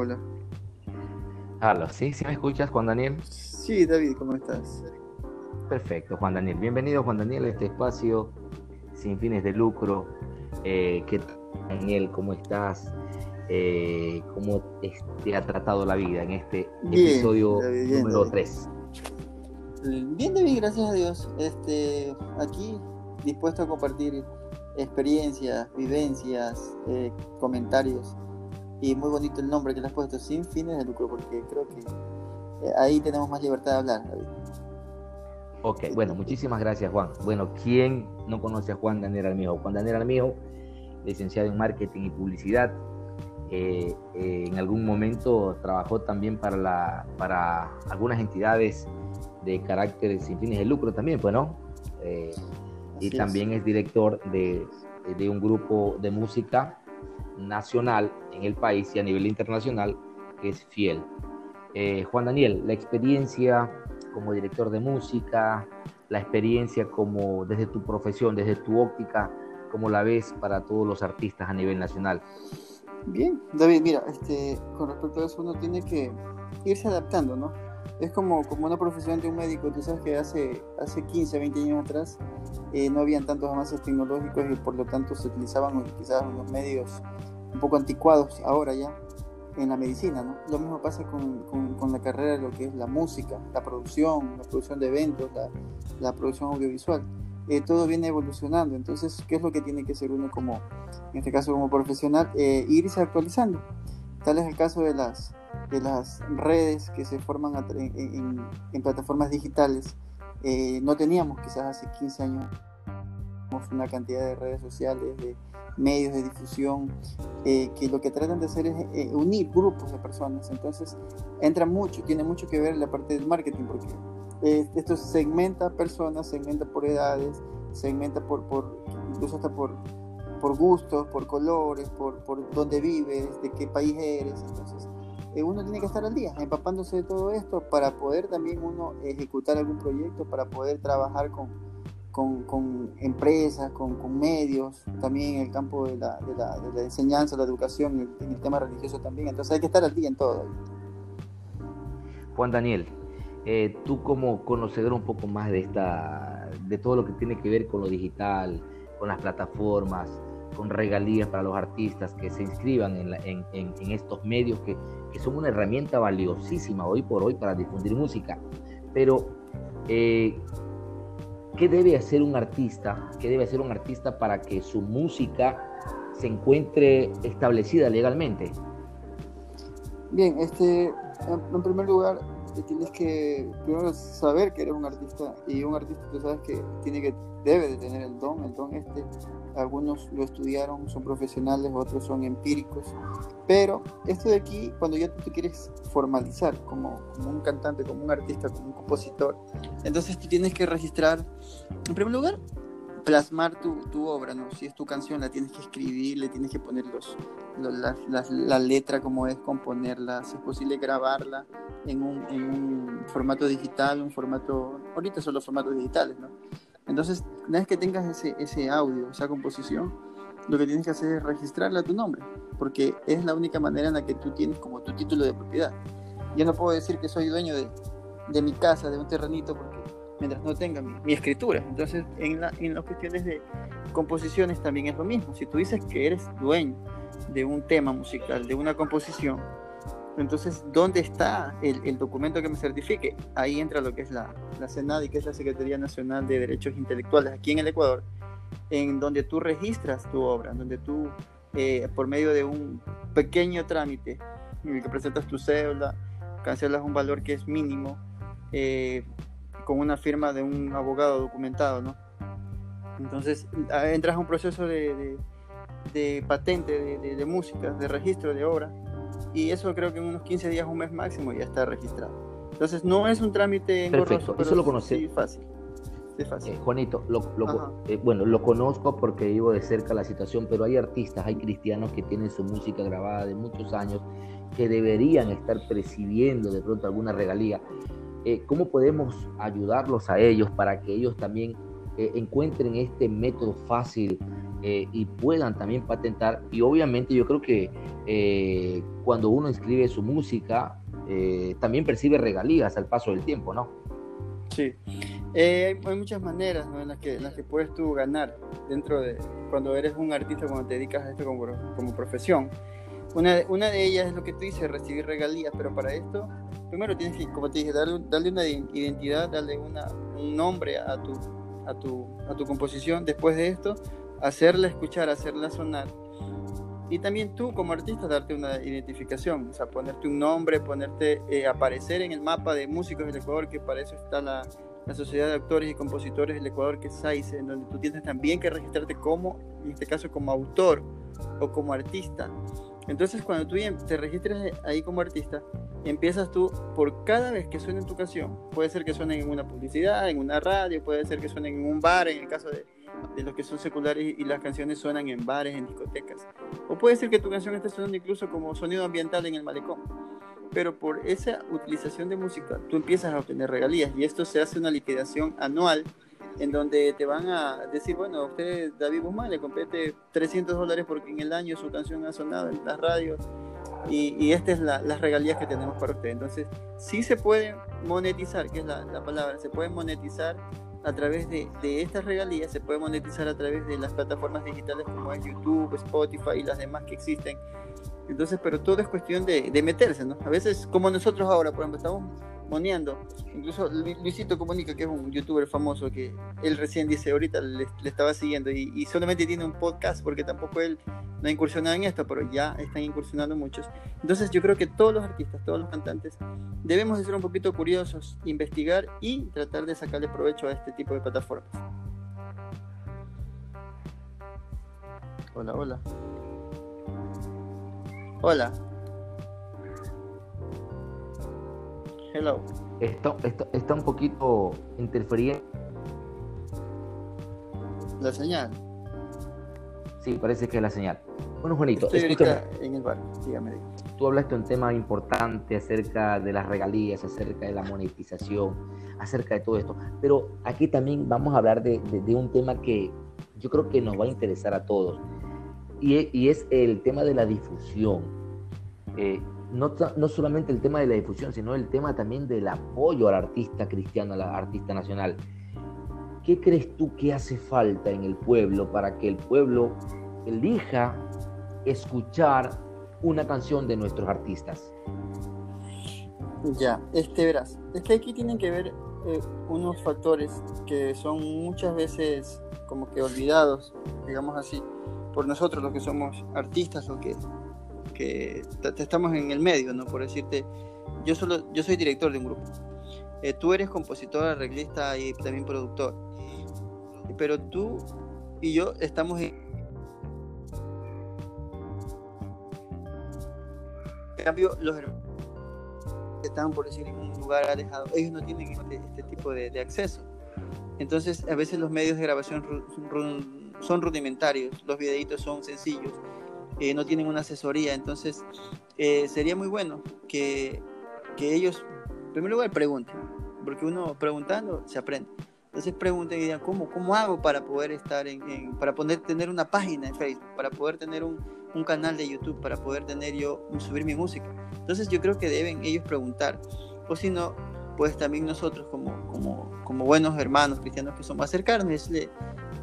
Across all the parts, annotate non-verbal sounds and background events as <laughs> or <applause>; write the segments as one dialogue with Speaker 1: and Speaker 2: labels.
Speaker 1: hola.
Speaker 2: Hola, ¿sí? ¿Sí me escuchas, Juan Daniel?
Speaker 1: Sí, David, ¿cómo estás?
Speaker 2: Perfecto, Juan Daniel. Bienvenido, Juan Daniel, a este espacio sin fines de lucro. Eh, ¿Qué tal, Daniel? ¿Cómo estás? Eh, ¿Cómo te ha tratado la vida en este episodio número 3?
Speaker 1: Bien, David, gracias a Dios. Este, aquí dispuesto a compartir experiencias, vivencias, eh, comentarios. Y muy bonito el nombre que le has puesto, sin fines de lucro, porque creo que eh, ahí tenemos más libertad de hablar. David.
Speaker 2: Ok, bueno, muchísimas gracias Juan. Bueno, ¿quién no conoce a Juan Daniel Armijo? Juan Daniel Armijo, licenciado en Marketing y Publicidad. Eh, en algún momento trabajó también para, la, para algunas entidades de carácter sin fines de lucro también, pues, ¿no? y también es director de, de, un grupo de música nacional en el país y a nivel internacional es Fiel. Eh, Juan Daniel, la experiencia como director de música, la experiencia como desde tu profesión, desde tu óptica, ¿cómo la ves para todos los artistas a nivel nacional?
Speaker 1: Bien, David, mira, este, con respecto a eso uno tiene que irse adaptando, ¿no? es como, como una profesión de un médico. Tú sabes que hace, hace 15, 20 años atrás eh, no habían tantos avances tecnológicos y por lo tanto se utilizaban quizás unos medios un poco anticuados ahora ya en la medicina. ¿no? Lo mismo pasa con, con, la carrera de lo que es la música, la producción, la producción de eventos, la, la producción audiovisual. Eh, todo viene evolucionando. Entonces, ¿qué es lo que tiene que hacer uno como, en este caso como profesional? Eh, irse actualizando. Tal es el caso de las, de las redes que se forman en, plataformas digitales. Eh, no teníamos quizás hace 15 años una cantidad de redes sociales, de medios de difusión, eh, que lo que tratan de hacer es eh, unir grupos de personas. Entonces, entra mucho, tiene mucho que ver la parte del marketing, porque esto segmenta personas, segmenta por edades, segmenta por, por incluso hasta por, por gustos, por colores, por, por dónde vives, de qué país eres. Entonces, eh, uno tiene que estar al día, empapándose de todo esto para poder también uno ejecutar algún proyecto, para poder trabajar con, con, con empresas, con, con, medios, también en el campo de la, de la, de la enseñanza, la educación, en el tema religioso también. Entonces hay que estar al día en todo.
Speaker 2: Juan Daniel, eh, tú como conocedor un poco más de esta, de todo lo que tiene que ver con lo digital, con las plataformas, con regalías para los artistas que se inscriban en, en, estos medios que, que, son una herramienta valiosísima hoy por hoy para difundir música. Pero, eh, ¿qué debe hacer un artista? ¿Qué debe hacer un artista para que su música se encuentre establecida legalmente?
Speaker 1: Bien, este, en primer lugar, tienes que primero saber que eres un artista y un artista tú sabes que tiene que debe de tener el don, el don este. Algunos lo estudiaron, son profesionales, otros son empíricos, pero esto de aquí, cuando ya tú te quieres formalizar como, como, un cantante, como un artista, como un compositor, entonces tú tienes que registrar, en primer lugar, plasmar tu, tu obra, ¿no? Si es tu canción, la tienes que escribir, le tienes que poner los, la, la, letra como es, componerla, si es posible grabarla en un, en un formato digital, un formato, ahorita son los formatos digitales, ¿no? Entonces, una vez que tengas ese, ese audio, esa composición, lo que tienes que hacer es registrarla a tu nombre, porque es la única manera en la que tú tienes como tu título de propiedad. Yo no puedo decir que soy dueño de, de mi casa, de un terrenito, porque mientras no tenga mi, escritura. Entonces, en, la, en las cuestiones de composiciones también es lo mismo. Si tú dices que eres dueño de un tema musical, de una composición, entonces, ¿dónde está el, documento que me certifique? Ahí entra lo que es la, la CENADI, que es la Secretaría Nacional de Derechos Intelectuales aquí en el Ecuador, en donde tú registras tu obra, donde tú, eh, por medio de un pequeño trámite, en el que presentas tu cédula, cancelas un valor que es mínimo, eh, con una firma de un abogado documentado, ¿no? Entonces, entras a un proceso de, de, patente de, de música, de registro de obra, y eso creo que en unos 15 días, un mes máximo, ya está registrado. Entonces no es un trámite
Speaker 2: Perfecto, eso lo conocí.
Speaker 1: Sí, fácil. Sí, fácil.
Speaker 2: Eh, Juanito, lo, eh, bueno, lo conozco porque vivo de cerca la situación, pero hay artistas, hay cristianos que tienen su música grabada de muchos años que deberían estar presidiendo de pronto alguna regalía. Eh, ¿Cómo podemos ayudarlos a ellos para que ellos también encuentren este método fácil eh, y puedan también patentar. Y obviamente yo creo que eh, cuando uno inscribe su música, eh, también percibe regalías al paso del tiempo, ¿no?
Speaker 1: Sí, hay muchas maneras en, las que, en las que puedes tú ganar dentro de cuando eres un artista, cuando te dedicas a esto como, como profesión. Una, una de ellas es lo que tú dices, recibir regalías, pero para esto, primero tienes que, como te dije, darle, darle una identidad, darle una, un nombre a tu, a, tu, a tu composición. Después de esto, hacerla escuchar, hacerla sonar. Y también tú como artista darte una identificación, o sea, ponerte un nombre, ponerte, eh, aparecer en el mapa de músicos del Ecuador, que para eso está la, la Sociedad de Actores y Compositores del Ecuador, que es SAICE, en donde tú tienes también que registrarte como, en este caso, como autor o como artista. Entonces, cuando tú te registres ahí como artista, empiezas tú por cada vez que suene tu canción. Puede ser que suene en una publicidad, en una radio, puede ser que suene en un bar, en el caso de, de los que son seculares y las canciones suenan en bares, en discotecas. O puede ser que tu canción esté sonando incluso como sonido ambiental en el malecón. Pero por esa utilización de música, tú empiezas a obtener regalías y esto se hace una liquidación anual en donde te van a decir, bueno, a usted David Guzmán le compete 300 dólares porque en el año su canción ha sonado en las radios y, y estas es la, las regalías que tenemos para usted. Entonces, sí se puede monetizar, que es la, la palabra, se puede monetizar a través de, de, estas regalías, se puede monetizar a través de las plataformas digitales como es YouTube, Spotify y las demás que existen. Entonces, pero todo es cuestión de, de meterse, ¿no? A veces, como nosotros ahora, por ejemplo, estamos Incluso Luisito Comunica, que es un youtuber famoso, que él recién dice, ahorita le, estaba siguiendo y, solamente tiene un podcast porque tampoco él no ha incursionado en esto, pero ya están incursionando muchos. Entonces yo creo que todos los artistas, todos los cantantes, debemos de ser un poquito curiosos, investigar y tratar de sacarle provecho a este tipo de plataformas. Hola, hola. Hola. Hello.
Speaker 2: Esto, esto está un poquito interferiendo.
Speaker 1: La señal.
Speaker 2: Sí, parece que es la señal. Bueno, Juanito,
Speaker 1: Estoy en el bar, dígame.
Speaker 2: Tú hablaste un tema importante acerca de las regalías, acerca de la monetización, acerca de todo esto. Pero aquí también vamos a hablar de, un tema que yo creo que nos va a interesar a todos. Y, y es el tema de la difusión. Eh, no, no, solamente el tema de la difusión, sino el tema también del apoyo al artista cristiano, al artista nacional. ¿Qué crees tú que hace falta en el pueblo para que el pueblo elija escuchar una canción de nuestros artistas?
Speaker 1: Ya, este verás, es que aquí tienen que ver eh, unos factores que son muchas veces como que olvidados, digamos así, por nosotros los que somos artistas o que que estamos en el medio, ¿no? Por decirte, yo solo, yo soy director de un grupo. Eh, tú eres compositor, arreglista y también productor. Pero tú y yo estamos en... En cambio, los hermanos están, por decir, en un lugar alejado, ellos no tienen este, este tipo de, de, acceso. Entonces, a veces los medios de grabación son rudimentarios, los videitos son sencillos no tienen una asesoría. Entonces, eh, sería muy bueno que, que, ellos, en primer lugar, pregunten, porque uno preguntando se aprende. Entonces pregunten y digan, ¿cómo, cómo hago para poder estar en, para poder tener una página en Facebook, para poder tener un, un, canal de YouTube, para poder tener yo, subir mi música? Entonces yo creo que deben ellos preguntar, o si no, pues también nosotros como, como, como buenos hermanos cristianos que somos, acercarnos,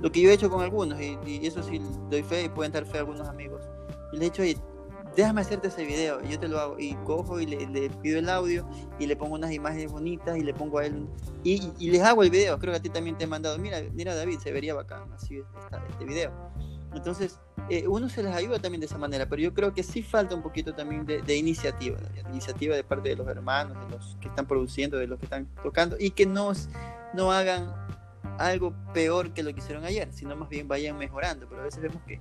Speaker 1: lo que yo he hecho con algunos, y, y eso sí doy fe y pueden dar fe a algunos amigos, y le he dicho, oye, déjame hacerte ese video, y yo te lo hago, y cojo y le, pido el audio, y le pongo unas imágenes bonitas, y le pongo a él, y, y, les hago el video, creo que a ti también te he mandado, mira, mira David, se vería bacán así este video. Entonces, eh, uno se les ayuda también de esa manera, pero yo creo que sí falta un poquito también de, de iniciativa, iniciativa de parte de los hermanos, de los que están produciendo, de los que están tocando, y que no, no hagan algo peor que lo que hicieron ayer, sino más bien vayan mejorando. Pero a veces vemos que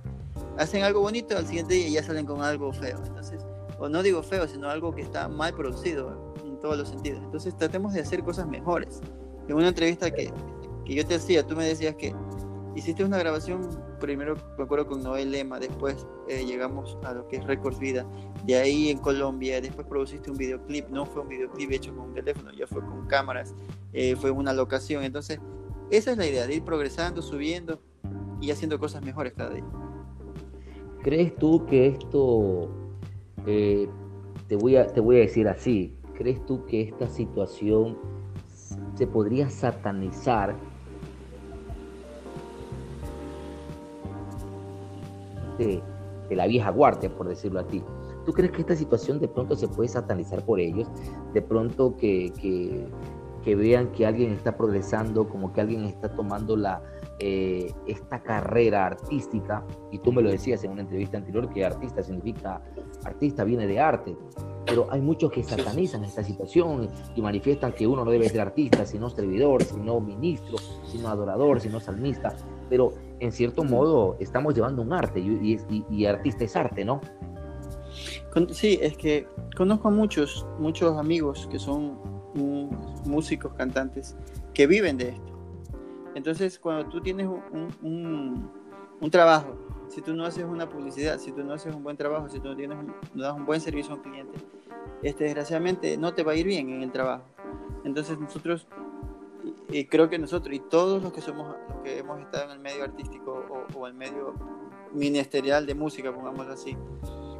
Speaker 1: hacen algo bonito, al siguiente día ya salen con algo feo. Entonces, o no digo feo, sino algo que está mal producido en todos los sentidos. Entonces, tratemos de hacer cosas mejores. En una entrevista que, que yo te hacía, tú me decías que hiciste una grabación, primero me acuerdo con Noel Lema, después eh, llegamos a lo que es Records Vida, de ahí en Colombia, después produciste un videoclip, no fue un videoclip hecho con un teléfono, ya fue con cámaras, eh, fue una locación, entonces esa es la idea, de ir progresando, subiendo. y haciendo cosas mejores cada día.
Speaker 2: ¿Crees tú que esto, eh, te, voy a, te voy a decir así, ¿crees tú que esta situación se podría satanizar de, la vieja guardia, por decirlo así. ¿Tú crees que esta situación de pronto se puede satanizar por ellos? De pronto que, vean que alguien está progresando, como que alguien está tomando la, eh, esta carrera artística, y tú me lo decías en una entrevista anterior, que artista significa, artista viene de arte, pero hay muchos que satanizan esta situación y manifiestan que uno no debe ser artista, sino servidor, sino ministro, sino adorador, sino salmista, pero en cierto modo estamos llevando un arte y, artista es arte, ¿no?
Speaker 1: Sí, es que conozco a muchos, muchos amigos que son músicos, cantantes, que viven de esto. Entonces, cuando tú tienes un, trabajo, si tú no haces una publicidad, si tú no haces un buen trabajo, si tú no, tienes no das un buen servicio a un cliente, este, desgraciadamente no te va a ir bien en el trabajo. Entonces nosotros y creo que nosotros y todos los que somos los que hemos estado en el medio artístico o, o el medio ministerial de música, pongámoslo así,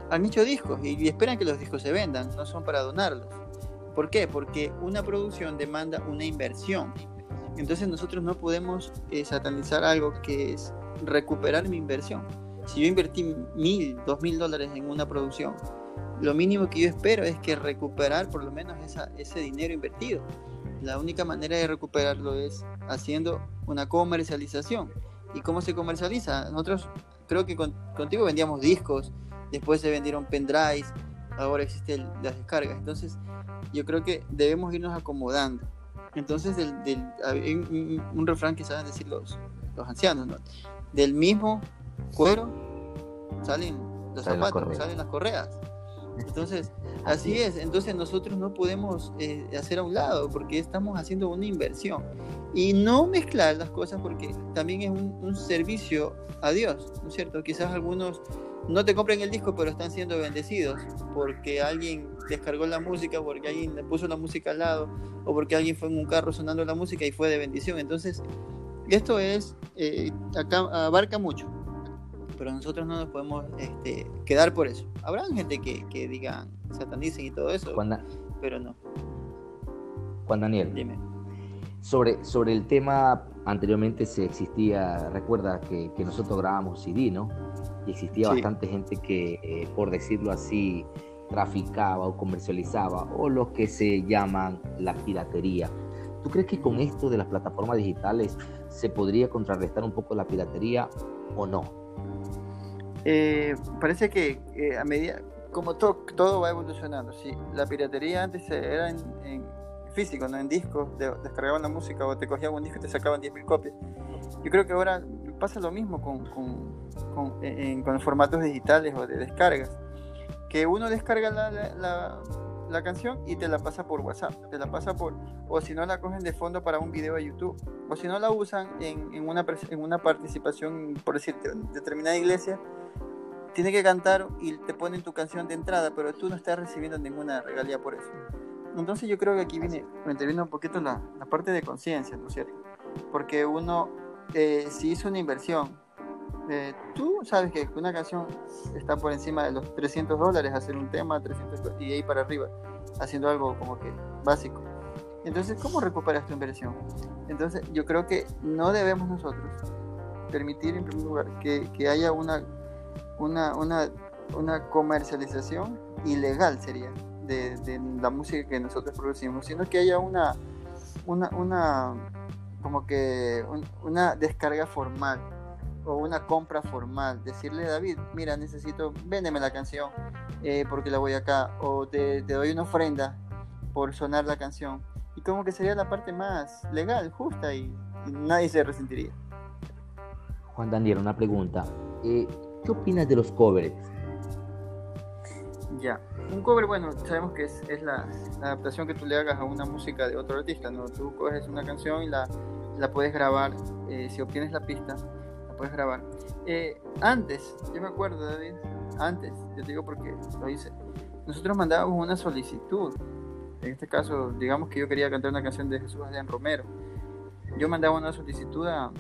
Speaker 1: han hecho discos y, esperan que los discos se vendan, no son para donarlos. ¿Por qué? Porque una producción demanda una inversión. Entonces nosotros no podemos eh, satanizar algo que es recuperar mi inversión. Si yo invertí mil, dos mil dólares en una producción, lo mínimo que yo espero es que recuperar por lo menos esa, ese dinero invertido la única manera de recuperarlo es haciendo una comercialización. ¿Y cómo se comercializa? Nosotros creo que contigo vendíamos discos, después se vendieron pendrives, ahora existen las descargas. Entonces yo creo que debemos irnos acomodando. Entonces del, del un, refrán que saben decir los, los ancianos, ¿no? Del mismo cuero salen los zapatos, salen las correas. <laughs> Entonces, así es. Entonces nosotros no podemos eh, hacer a un lado porque estamos haciendo una inversión. Y no mezclar las cosas porque también es un, servicio a Dios, ¿no es cierto? Quizás algunos no te compren el disco, pero están siendo bendecidos porque alguien descargó la música, porque alguien le puso la música al lado, o porque alguien fue en un carro sonando la música y fue de bendición. Entonces, esto es, eh, acá abarca mucho pero nosotros no nos podemos este, quedar por eso. Habrá gente que, que digan, satanicen y todo eso, pero no.
Speaker 2: Juan Daniel, dime. Sobre, sobre el tema, anteriormente se existía, recuerda que, que nosotros grabamos CD, ¿no? Y existía bastante gente que, eh, por decirlo así, traficaba o comercializaba, o lo que se llaman la piratería. ¿Tú crees que con esto de las plataformas digitales se podría contrarrestar un poco la piratería o no?
Speaker 1: Eh, parece que a medida, como todo, todo va evolucionando, sí, la piratería antes era en, físico, no en discos, descargaban la música o te cogían un disco y te sacaban 10.000 copias. Yo creo que ahora pasa lo mismo con, con, con, formatos digitales o de descargas, que uno descarga la, la, la, canción y te la pasa por WhatsApp, te la pasa por, o si no la cogen de fondo para un video de YouTube, o si no la usan en, en, una, en una participación, por decirte, en determinada iglesia, tiene que cantar y te ponen tu canción de entrada, pero tú no estás recibiendo ninguna regalía por eso. Entonces yo creo que aquí viene, me interviene un poquito la, la parte de conciencia, ¿no es cierto? Porque uno, eh, si hizo una inversión, eh, tú sabes que una canción está por encima de los 300 dólares, hacer un tema, 300 y ahí para arriba, haciendo algo como que básico. Entonces, ¿cómo recuperas tu inversión? Entonces, yo creo que no debemos nosotros permitir, en primer lugar, que, que haya una una, una, una comercialización ilegal sería de, de, la música que nosotros producimos, sino que haya una, una, una como que una descarga formal o una compra formal, decirle David, mira, necesito, véndeme la canción eh, porque la voy acá, o te, te, doy una ofrenda por sonar la canción. Y como que sería la parte más legal, justa y, nadie se resentiría.
Speaker 2: Juan Daniel, una pregunta. Eh, ¿Qué opinas de los covers?
Speaker 1: Ya, un cover, bueno, sabemos que es, la, adaptación que tú le hagas a una música de otro artista, ¿no? Tú coges una canción y la, la puedes grabar, eh, si obtienes la pista, la puedes grabar. Eh, antes, yo me acuerdo, David, antes, yo te digo porque lo hice, nosotros mandábamos una solicitud. En este caso, digamos que yo quería cantar una canción de Jesús Adrián Romero. yo mandaba una solicitud a,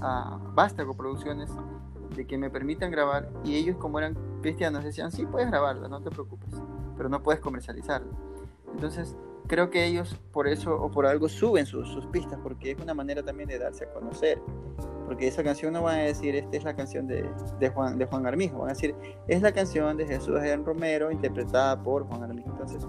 Speaker 1: a Vástago Producciones de que me permitan grabar y ellos como eran cristianos decían, sí, puedes grabarla, no te preocupes, pero no puedes comercializarla. Entonces, creo que ellos por eso o por algo suben sus, sus, pistas, porque es una manera también de darse a conocer. Porque esa canción no van a decir, esta es la canción de, de Juan, de Juan Armijo, van a decir, es la canción de Jesús Adrián Romero interpretada por Juan Armijo. Entonces,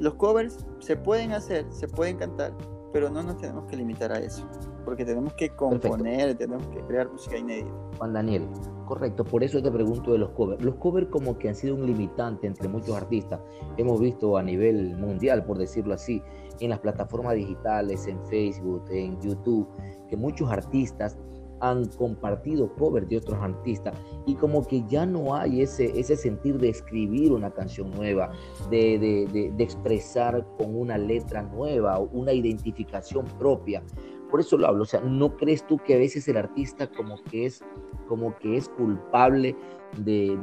Speaker 1: los covers se pueden hacer, se pueden cantar, pero no nos tenemos que limitar a eso, porque tenemos que componer, tenemos que crear música inédita.
Speaker 2: Juan Daniel, correcto, por eso te pregunto de los covers. Los covers como que han sido un limitante entre muchos artistas. Hemos visto a nivel mundial, por decirlo así, en las plataformas digitales, en Facebook, en YouTube, que muchos artistas han compartido covers de otros artistas y como que ya no hay ese, ese sentir de escribir una canción nueva, de, de, de, expresar con una letra nueva, una identificación propia. Por eso lo hablo, o sea, ¿no crees tú que a veces el artista como que es, como que es culpable de,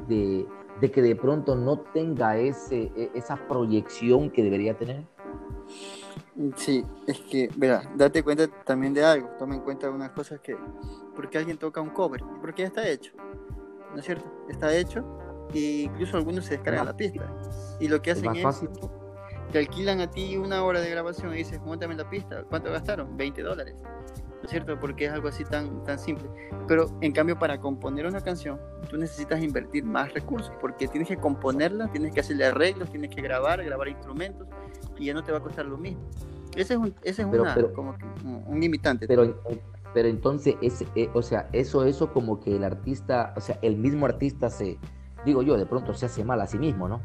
Speaker 2: de que de pronto no tenga ese, e, esa proyección que debería tener?
Speaker 1: Sí, es que, verá, date cuenta también de algo, toma en cuenta unas cosas que, porque alguien toca un cover, porque ya está hecho, ¿no es cierto? Está hecho, e incluso algunos se descargan la pista, y lo que hacen es, te alquilan a ti una hora de grabación y dices, montame la pista, ¿cuánto gastaron? 20 dólares, ¿no es cierto? Porque es algo así tan, tan simple, pero en cambio para componer una canción, tú necesitas invertir más recursos, porque tienes que componerla, tienes que hacerle arreglos, tienes que grabar, grabar instrumentos, y ya no te va a costar lo mismo. Ese es un, ese es
Speaker 2: Pero-
Speaker 1: una,
Speaker 2: pero-
Speaker 1: como que un, limitante.
Speaker 2: Pero, pero entonces, es, eh, o sea, eso, eso como que el artista, o sea, el mismo artista se, digo yo, de pronto se hace mal a sí mismo, ¿no?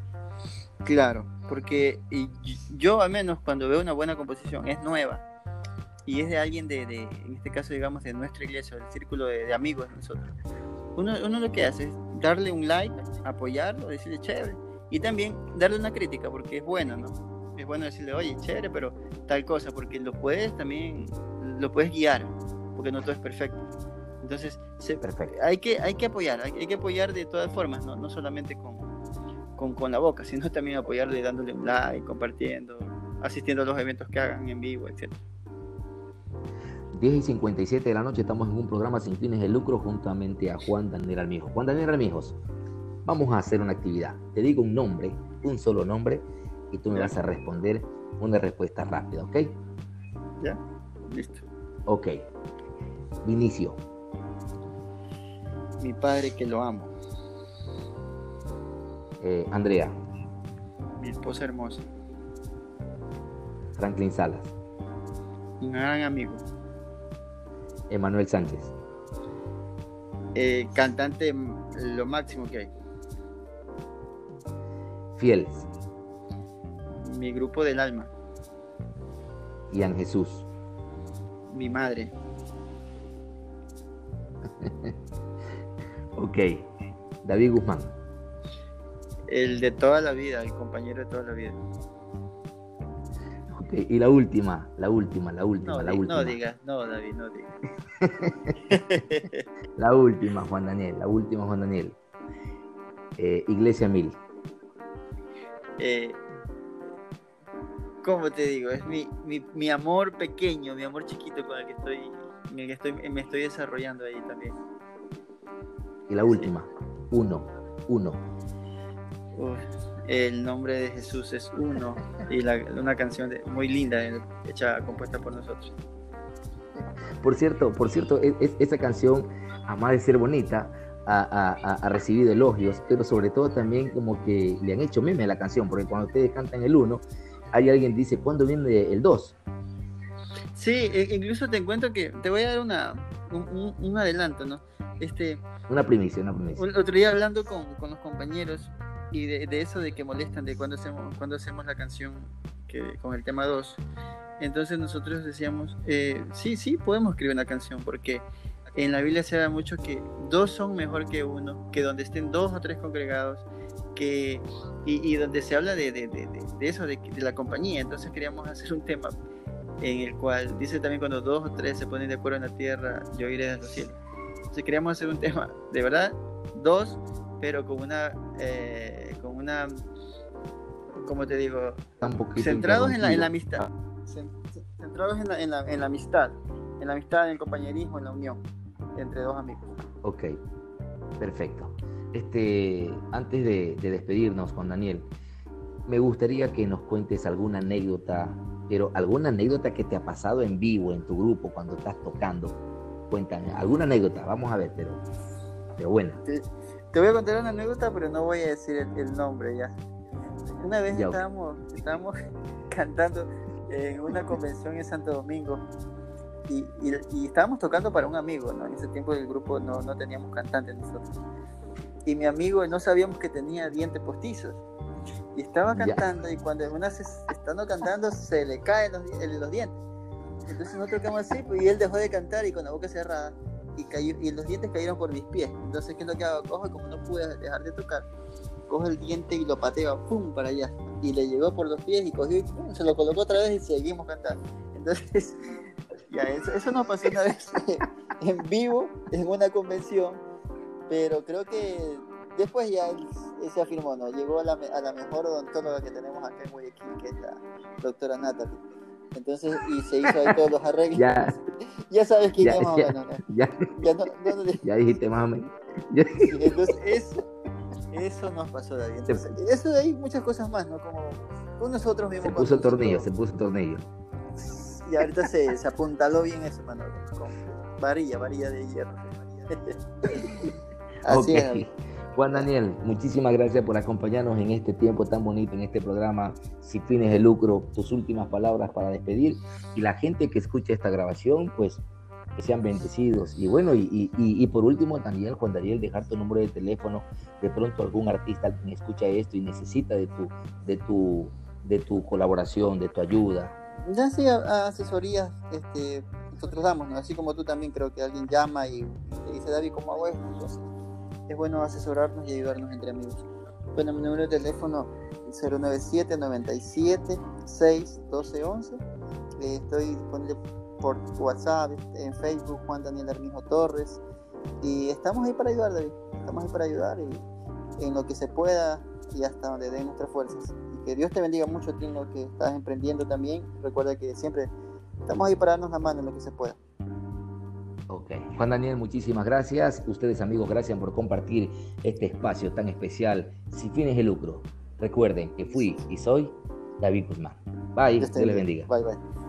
Speaker 1: Claro, porque y yo al menos cuando veo una buena composición es nueva y es de alguien de, de en este caso digamos de nuestra iglesia, del círculo de, de amigos de nosotros. Uno, uno lo que hace es darle un like, apoyarlo, decirle chévere y también darle una crítica porque es bueno, ¿no? Es bueno decirle, oye, chévere, pero tal cosa, porque lo puedes también, lo puedes guiar, porque no todo es perfecto. Entonces, se-
Speaker 2: Perfecto.
Speaker 1: hay que, hay que apoyar, hay, hay que apoyar de todas formas, no, no solamente con, con, con la boca, sino también apoyarle dándole un like, compartiendo, asistiendo a los eventos que hagan en vivo, etc.
Speaker 2: 10 y 57 de la noche estamos en un programa sin fines de lucro juntamente a Juan Daniel Armijos. Juan Daniel Armijos, vamos a hacer una actividad. Te digo un nombre, un solo nombre, y tú me vas a responder una respuesta rápida, ¿ok?
Speaker 1: ¿Ya? Listo.
Speaker 2: Ok. Vinicio,
Speaker 1: Mi padre que lo amo,
Speaker 2: eh, Andrea,
Speaker 1: mi esposa hermosa,
Speaker 2: Franklin Salas,
Speaker 1: un gran amigo,
Speaker 2: Emanuel Sánchez,
Speaker 1: eh, cantante lo máximo que hay,
Speaker 2: Fieles,
Speaker 1: mi grupo del alma,
Speaker 2: Ian Jesús,
Speaker 1: mi madre, <laughs>
Speaker 2: ok. David Guzmán,
Speaker 1: el de toda la vida, el compañero de toda la vida.
Speaker 2: Ok. Y la última, la última, la última,
Speaker 1: No,
Speaker 2: la última.
Speaker 1: no digas, no David, no digas. <laughs>
Speaker 2: La última, Juan Daniel, la última, Juan Daniel. Eh, Iglesia Mil.
Speaker 1: eh, ¿cómo te digo? Es mi, mi, mi amor pequeño, mi amor chiquito con el que estoy, en el que estoy, me estoy desarrollando ahí también.
Speaker 2: Y la última, uno, uno.
Speaker 1: Uf, el nombre de Jesús es uno y la- una canción de- muy linda eh, hecha compuesta por nosotros.
Speaker 2: Por cierto, por cierto, es, es- esa canción, además de ser bonita, ha, ha- ha- recibido elogios, pero sobre todo también como que le han hecho meme a la canción, porque cuando ustedes cantan el uno, hay alguien que dice, ¿cuándo viene el dos?
Speaker 1: Sí, e- incluso te encuentro que te voy a dar una, un, un- adelanto, ¿no? Este,
Speaker 2: Una primicia, una primicia.
Speaker 1: Otro día hablando con, con los compañeros y de, de eso de que molestan de cuando hacemos, cuando hacemos la canción que, con el tema 2. Entonces nosotros decíamos, eh, sí, sí, podemos escribir una canción porque en la Biblia se da mucho que dos son mejor que uno, que donde estén dos o tres congregados, que, y, y donde se habla de, de- de- de- eso, de, la compañía. Entonces queríamos hacer un tema en el cual dice también cuando dos o tres se ponen de acuerdo en la tierra, yo iré a los cielos. Entonces queríamos hacer un tema, de verdad, dos, pero con una, eh, una, como te digo, centrados en la, en la
Speaker 2: interrumpido.
Speaker 1: amistad, Cen- centrados en la, en la, en la amistad, en la amistad, en el compañerismo, en la unión entre dos amigos.
Speaker 2: Ok, perfecto. Este, antes de, despedirnos con Daniel, me gustaría que nos cuentes alguna anécdota, pero alguna anécdota que te ha pasado en vivo, en tu grupo, cuando estás tocando. Cuéntame, alguna anécdota, vamos a ver, pero, pero buena.
Speaker 1: Te, voy a contar una anécdota, pero no voy a decir el, nombre ya. Una vez estábamos, estábamos <laughs> cantando en una convención en Santo Domingo y, y, estábamos tocando para un amigo, ¿no? En ese tiempo el grupo no, no teníamos cantantes nosotros. Y mi amigo no sabíamos que tenía dientes postizos. Y estaba cantando y cuando una se, estando cantando se le caen los, los dientes. Entonces nosotros quedamos así pues, y él dejó de cantar y con la boca cerrada y, cayó, y los dientes cayeron por mis pies. Entonces, ¿qué es lo que hago? Cojo como no pude dejar de tocar, cojo el diente y lo pateo, ¡pum! para allá. Y le llegó por los pies y cogió y ¡pum! se lo colocó otra vez y seguimos cantando. Entonces, <laughs> ya, eso, eso nos pasó una vez <laughs> en vivo, en una convención, pero creo que después ya él, se afirmó, ¿no? Llegó a la, a la mejor odontóloga que tenemos acá en Guayaquil, que es la doctora Natalie. Entonces, y se hizo ahí todos los <laughs> arreglos. Ya, ya sabes quién ya.
Speaker 2: Ya, ya, no, ya dijiste más o menos.
Speaker 1: entonces, eso, eso nos pasó, David. Entonces, eso de ahí muchas cosas más, ¿no? Como con nosotros mismos.
Speaker 2: Se puso tornillo, se puso tornillo.
Speaker 1: Y ahorita se, se apuntaló bien eso, mano. Con varilla, varilla de hierro.
Speaker 2: Así es. Juan Daniel, muchísimas gracias por acompañarnos en este tiempo tan bonito, en este programa Sin fines de lucro. Tus últimas palabras para despedir y la gente que escucha esta grabación, pues que sean bendecidos. Y bueno, y, por último también, Juan Daniel, dejar tu número de teléfono. De pronto algún artista que escucha esto y necesita de tu, de tu, de tu colaboración, de tu ayuda.
Speaker 1: Ya sí, asesorías este, nosotros damos, así como tú también creo que alguien llama y te dice, David, ¿cómo hago esto? Entonces, es bueno asesorarnos y ayudarnos entre amigos. Bueno, mi número de teléfono es 097 97 6 12 11. estoy disponible por WhatsApp, en Facebook, Juan Daniel Armijo Torres. Y estamos ahí para ayudar, David. Estamos ahí para ayudar en lo que se pueda y hasta donde den nuestras fuerzas. Y que Dios te bendiga mucho en lo que estás emprendiendo también. Recuerda que siempre estamos ahí para darnos la mano en lo que se pueda.
Speaker 2: Ok. Juan Daniel, muchísimas gracias. Ustedes, amigos, gracias por compartir este espacio tan especial sin fines de lucro. Recuerden que fui y soy David Guzmán. Bye, Dios les bendiga.
Speaker 1: Bye, bye.